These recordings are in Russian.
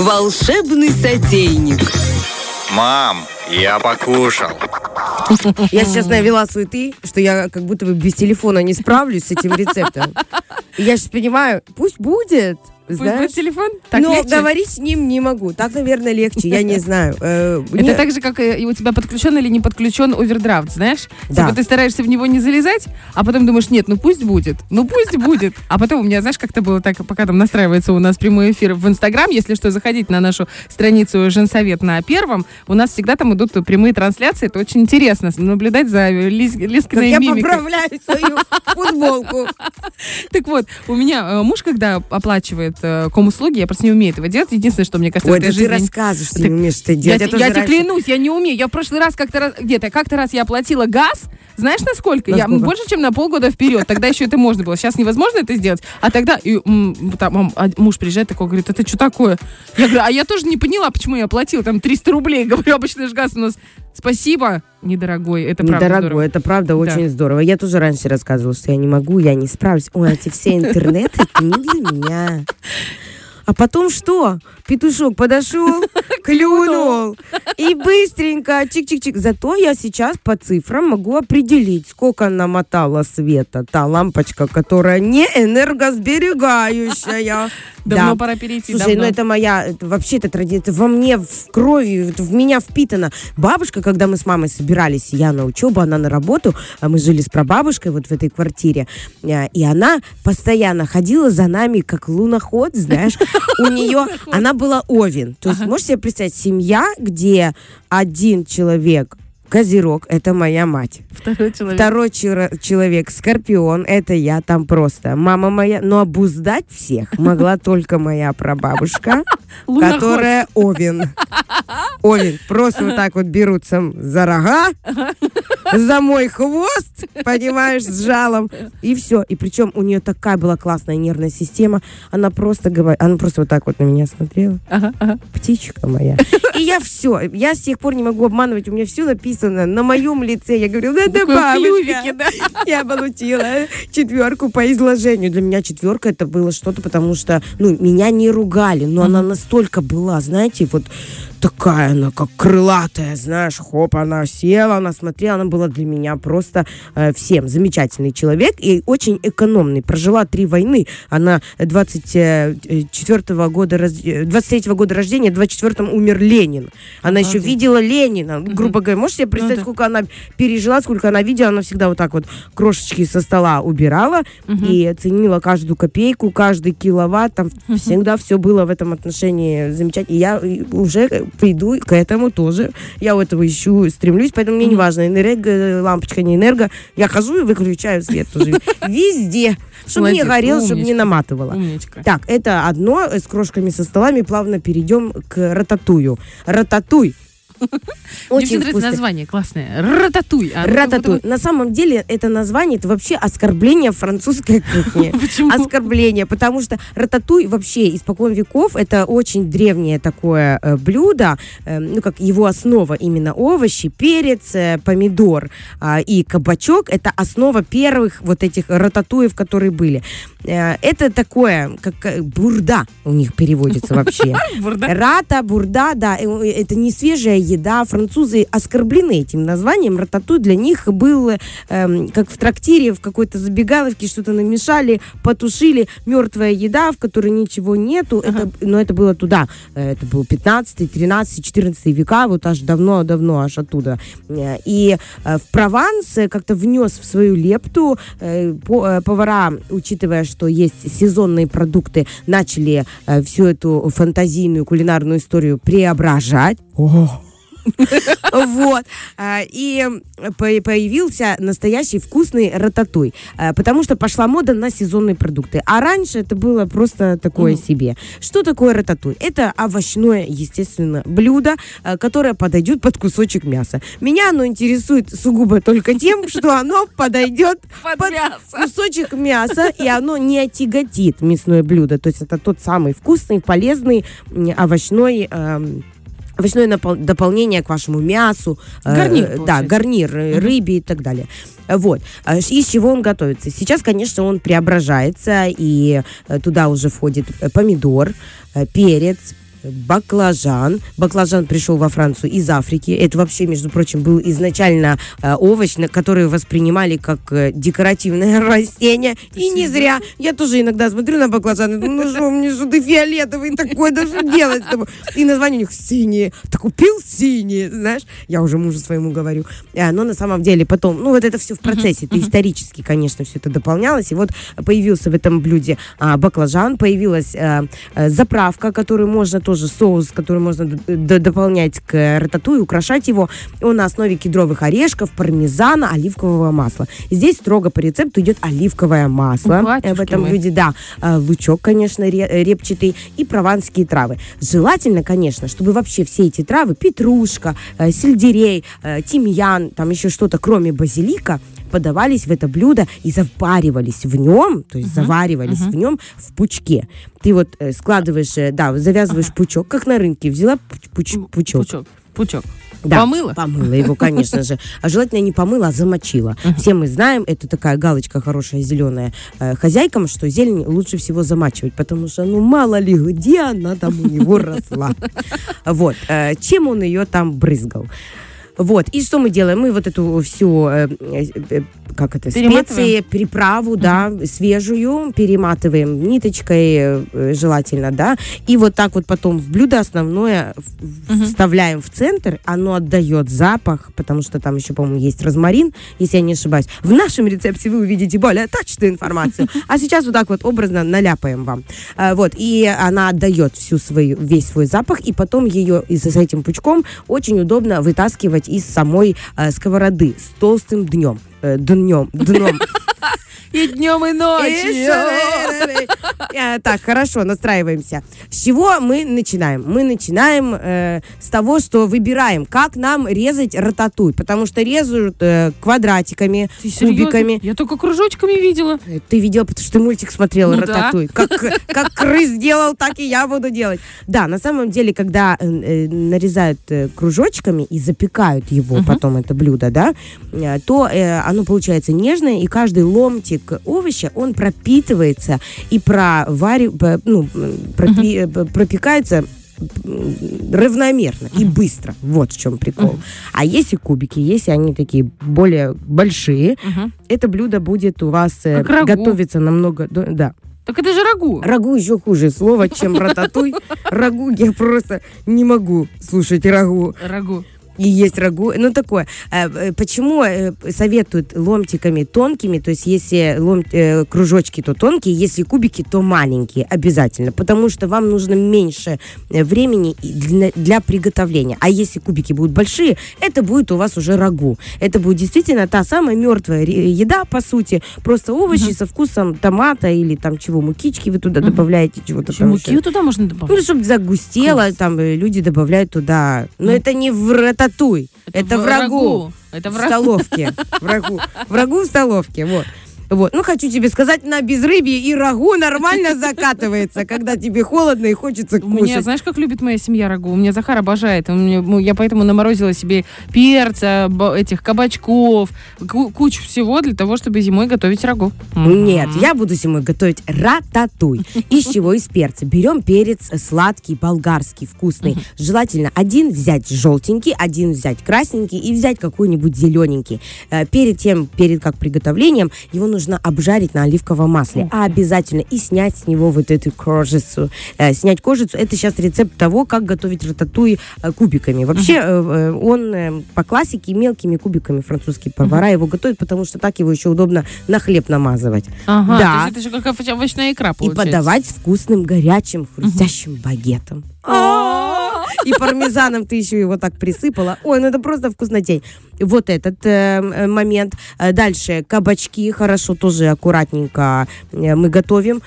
Волшебный сотейник. Мам, я покушал. Я сейчас навела суеты, что я как будто бы без телефона не справлюсь с этим рецептом. Я сейчас понимаю, пусть будет. Пусть Знаешь? будет телефон? Так Но легче? говорить с ним не могу. Так, наверное, легче. Я не знаю. Э, Это так же, как и у тебя подключен или не подключен овердрафт, знаешь? Да. Типа ты стараешься в него не залезать, а потом думаешь, нет, ну пусть будет, ну пусть будет. А потом у меня, знаешь, как-то было так, пока там настраивается у нас прямой эфир в Инстаграм, если что, заходите на нашу страницу Женсовет на первом, у нас всегда там идут прямые трансляции, это очень интересно наблюдать за Как Лизкиной я мимикой. поправляю свою футболку. Так вот, у меня э, муж, когда оплачивает э, ком-услуги, я просто не умею этого делать. Единственное, что мне кажется, Ой, в этой ты жизни... рассказываешь, Так не умеешь это Я, делать. те- тоже я тебе клянусь, я не умею. Я в прошлый раз как-то раз, где-то, как-то раз я оплатила газ, знаешь, насколько? Я Насколько? больше, чем на полгода вперед. Тогда еще это можно было. Сейчас невозможно это сделать. А тогда и, там, а муж приезжает такой, говорит, это что такое? Я говорю, а я тоже не поняла, почему я оплатила там 300 рублей. Говорю, обычно же газ у нас спасибо, недорогой. Это правда Недорогой, здорово. это правда Да. очень здорово. Я тоже раньше рассказывала, что я не могу, я не справлюсь. Ой, эти все интернеты, это не для меня. А потом что? Петушок подошел, клюнул. И быстренько, чик-чик-чик. Зато я сейчас по цифрам могу определить, сколько намотала света та лампочка, которая не энергосберегающая. Давно Да. пора перейти. Слушай, давно. ну это моя, это вообще это традиция, это во мне в крови, это в меня впитано. Бабушка, когда мы с мамой собирались, я на учебу, она на работу, а мы жили с прабабушкой вот в этой квартире, э, и она постоянно ходила за нами как луноход, знаешь, у нее, она была овен. То есть, можете себе представить, семья, где один человек Козерог, это моя мать. Второй человек. Второй чера- человек, Скорпион, это я там просто. Мама моя, но обуздать всех могла только моя прабабушка, которая Овен. Овен. Просто вот так вот берутся за рога, за мой хвост, понимаешь, с жалом. И все. И причем у нее такая была классная нервная система. Она просто говорит, она просто вот так вот на меня смотрела. Ага, ага. Птичка моя. И я все. Я с тех пор не могу обманывать. У меня все написано на моем лице. Я говорю, ну это бабушка. да. Я получила четверку по изложению. Для меня четверка это было что-то, потому что, ну, меня не ругали, но она настолько была, знаете, вот такая она, как крылатая, знаешь, хоп, она села, она смотрела, она была для меня просто э, всем замечательный человек и очень экономный. Прожила три войны. Она 24 года, раз- э, 23 года рождения, в 24 умер Ленин. Она еще Обалдеть. видела Ленина. Грубо говоря, можете себе представить, да. сколько она пережила, сколько она видела, она всегда вот так вот крошечки со стола убирала и ценила каждую копейку, каждый киловатт, там всегда все было в этом отношении замечательно. И я э, уже э, приду к этому тоже. Я у этого ищу, стремлюсь, поэтому мне не важно, энерго, лампочка, не энерго. Я хожу и выключаю свет тоже везде, чтобы не горел, чтобы не. Умничка. Так, это одно с крошками со столами. Плавно перейдем к рататую. Рататуй. Мне очень нравится название классное. Рататуй. А ну, Рататуй. На самом деле это название это вообще оскорбление французской кухни. Почему? Оскорбление, потому что рататуй вообще испокон веков это очень древнее такое э, блюдо, э, ну как его основа именно овощи, перец, э, помидор а, и кабачок. Это основа первых вот этих рататуев, которые были. Э, это такое, как э, бурда у них переводится вообще. Рата, бурда, да, э, это не свежая еда. Французы оскорблены этим названием. Рататуй для них был эм, как в трактире, в какой-то забегаловке что-то намешали, потушили. Мертвая еда, в которой ничего нету. Это, но это было туда. Это был 15, 13, 14 века, вот аж давно-давно, аж оттуда. И в Прованс как-то внес в свою лепту. по- Повара, учитывая, что есть сезонные продукты, начали э, всю эту фантазийную кулинарную историю преображать. Вот. А, И по- появился настоящий вкусный рататуй. А, Потому что пошла мода на сезонные продукты. А раньше это было просто такое себе. Что такое рататуй? Это овощное, естественно, блюдо, а, которое подойдет под кусочек мяса. Меня оно интересует сугубо только тем, что оно подойдет Под кусочек мяса, и оно не отяготит мясное блюдо. То есть это тот самый вкусный, полезный овощной эм, овощное напол- дополнение к вашему мясу. э, Гарнир, Да, получается. гарнир, э, рыбе и так далее. Вот. Ш- Из чего он готовится? Сейчас, конечно, он преображается, и э, туда уже входит э, помидор, э, перец, баклажан. Баклажан пришел во Францию из Африки. Это вообще, между прочим, был изначально э, овощ, на который воспринимали как э, декоративное растение. И не зря. Я тоже иногда смотрю на баклажан и думаю, ну что, мне что ты фиолетовый такой, да что делать с тобой? И название у них синие. Так купил синие, знаешь? Я уже мужу своему говорю. А, но на самом деле потом, ну вот это все в процессе. Это исторически, конечно, все это дополнялось. И вот появился в этом блюде а, баклажан, появилась а, а, заправка, которую можно тоже, соус, который можно дополнять к рататуй, украшать его. Он на основе кедровых орешков, пармезана, оливкового масла. Здесь строго по рецепту идет оливковое масло Батюшки в этом блюде, да. А, Лучок, конечно, ре- репчатый и прованские травы. Желательно, конечно, чтобы вообще все эти травы, петрушка, э, сельдерей, э, тимьян, там еще что-то, кроме базилика, подавались в это блюдо и заваривались в нем, то есть заваривались в нем в пучке. Ты вот э, складываешь, э, да, завязываешь пучок, как на рынке, взяла пуч- пуч- пучок. Пучок. Пучок. Да, Помыла? Помыла его, конечно же. А желательно не помыла, а замочила. Все мы знаем, это такая галочка хорошая зеленая э, хозяйкам, что зелень лучше всего замачивать, потому что, ну, мало ли где она там у него росла. Вот. э, Чем он ее там брызгал. Вот. И что мы делаем? Мы вот эту всю, э, э, как это, специи, приправу, да, свежую, перематываем ниточкой, э, желательно, да, и вот так вот потом в блюдо основное в- вставляем в центр, оно отдает запах, потому что там еще, по-моему, есть розмарин, если я не ошибаюсь. В нашем рецепте вы увидите более точную информацию, а сейчас вот так вот образно наляпаем вам. Вот, и она отдает всю свою, весь свой запах, и потом ее с этим пучком очень удобно вытаскивать из самой э, сковороды с толстым днем. Э, днем, дном. И днем, и ночью. Э, Так, хорошо, настраиваемся. С чего мы начинаем? Мы начинаем э, с того, что выбираем, как нам резать рататуй, потому что резают э, квадратиками, Ты кубиками. Я только кружочками видела. Э, Ты видела, потому что ты мультик смотрела Ну да. «Рататуй». Как, как крыс делал, так и я буду делать. Да, на самом деле, когда э, э, нарезают э, кружочками и запекают его, потом это блюдо, да, э, то э, оно получается нежное, и каждый ломтик овоща, он пропитывается и провари, ну, пропи- п- пропекается равномерно и быстро. Вот в чем прикол. А если кубики, если они такие более большие, Мгм. это блюдо будет у вас э, Как рагу. готовиться намного... до- Да. Так это же рагу. Рагу еще хуже слово, чем рататуй. Рагу я просто не могу слушать рагу Рагу. И есть рагу. Ну, такое. Э, э, Почему э, советуют ломтиками тонкими? То есть, если лом- кружочки, то тонкие, если кубики, то маленькие. Обязательно. Потому что вам нужно меньше времени для, для приготовления. А если кубики будут большие, это будет у вас уже рагу. Это будет действительно та самая мертвая еда, по сути. Просто овощи со вкусом томата или там чего, мукички вы туда добавляете, чего-то там муки еще. туда можно Ну, добавить? чтобы загустело, Класс. там люди добавляют туда. Но Ну. это не в рататуй, это, в рагу. Это В в столовке. Врагу. Врагу в столовке, вот. Вот. Ну, хочу тебе сказать, на безрыбье и рагу нормально закатывается, когда тебе холодно и хочется У меня, кушать. знаешь, как любит моя семья рагу? У меня Захар обожает. Я поэтому наморозила себе перца, этих кабачков, ку- кучу всего для того, чтобы зимой готовить рагу. Нет, я буду зимой готовить рататуй. Из чего? Из перца. Берем перец сладкий, болгарский, вкусный. Желательно один взять желтенький, один взять красненький и взять какой-нибудь зелененький. Э, Перед тем, перед как приготовлением, его нужно обжарить на оливковом масле. А обязательно и снять с него вот эту кожицу. Э, Снять кожицу, это сейчас рецепт того, как готовить рататуй э, кубиками. Вообще, э, он э, по классике мелкими кубиками французские повара его готовят, потому что так его еще удобно на хлеб намазывать. Ага, Да. то есть это же как овощ- овощная икра И получается. подавать вкусным, горячим, хрустящим багетом. И пармезаном ты еще его так присыпала. Ой, ну это просто вкуснотень. Вот этот э, э, момент. Э, Дальше кабачки хорошо тоже аккуратненько э, мы готовим.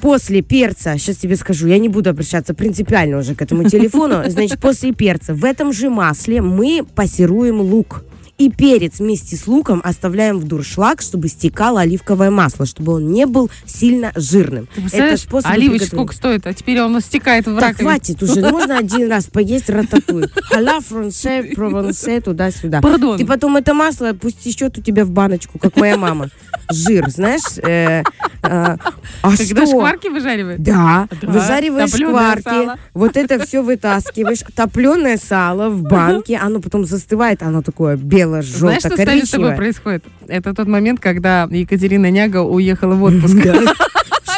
После перца, сейчас тебе скажу, я не буду обращаться принципиально уже к этому телефону. Значит, после перца в этом же масле мы пассируем лук. И перец вместе с луком оставляем в дуршлаг, чтобы стекало оливковое масло, чтобы он не был сильно жирным. Ты представляешь, способ приготовления. сколько стоит, а теперь он стекает в Так, раковину. хватит уже, можно один раз поесть рататуй. Аля франце, провансе, туда-сюда. Пардон. Ты потом это масло пусть течет у тебя в баночку, как моя мама. Жир, знаешь? э, э, а Когда что? шкварки выжаривают? Да, Да, выжариваешь топлёное шкварки, сало. вот это все вытаскиваешь, топленое сало в банке, оно потом застывает, оно такое Знаешь, что с нами с тобой происходит? Это тот момент, когда Екатерина Няга уехала в отпуск.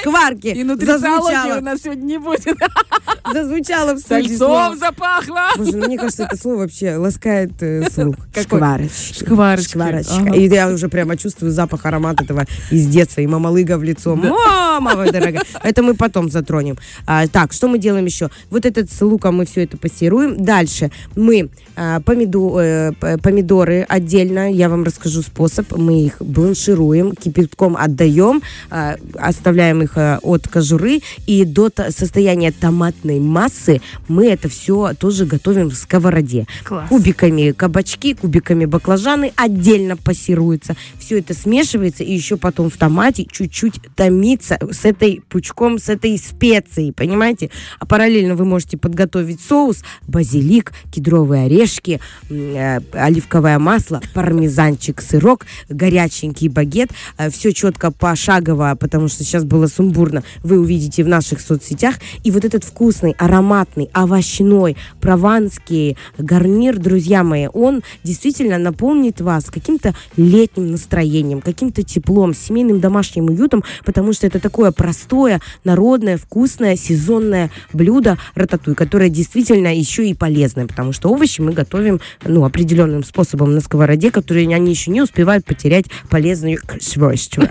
Шкварки И нутрициологии у нас сегодня не будет. зазвучало в Сальцом запахло. Боже, ну, мне кажется, это слово вообще ласкает э, слух. Шкварочки. Шкварочки. Шкварочка. Ага. И я уже прямо чувствую запах, аромат этого из детства. И мамалыга в лицо. Мама, моя дорогая. Это мы потом затронем. А, так, что мы делаем еще? Вот этот с луком мы все это пассируем. Дальше мы а, помиду- э, помидоры отдельно. Я вам расскажу способ. Мы их бланшируем, кипятком отдаем, а, оставляем их от кожуры. И до то- состояния томатной массы мы это все тоже готовим в сковороде. Класс. Кубиками кабачки, кубиками баклажаны отдельно пассируются. Все это смешивается и еще потом в томате чуть-чуть томится с этой пучком, с этой специей, понимаете? А параллельно вы можете подготовить соус, базилик, кедровые орешки, э, оливковое масло, пармезанчик, сырок, горяченький багет. Все четко пошагово, потому что сейчас было сумбурно. Вы увидите в наших соцсетях. И вот этот вкусный, ароматный, овощной, прованский гарнир, друзья мои, он действительно наполнит вас каким-то летним настроением, каким-то теплом, семейным домашним уютом, потому что это такое простое, народное, вкусное, сезонное блюдо рататуй, которое действительно еще и полезное, потому что овощи мы готовим ну, определенным способом на сковороде, которые они еще не успевают потерять полезные свойства.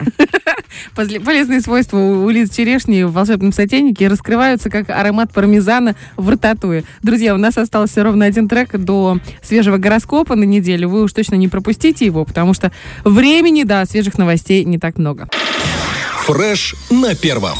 Полезные свойства у Лизы Черешни в волшебном сотейнике раскрываются как аромат пармезана в рататуе. Друзья, у нас остался ровно один трек до свежего гороскопа на неделю. Вы уж точно не пропустите его, потому что времени до свежих новостей не так много. Фреш на первом.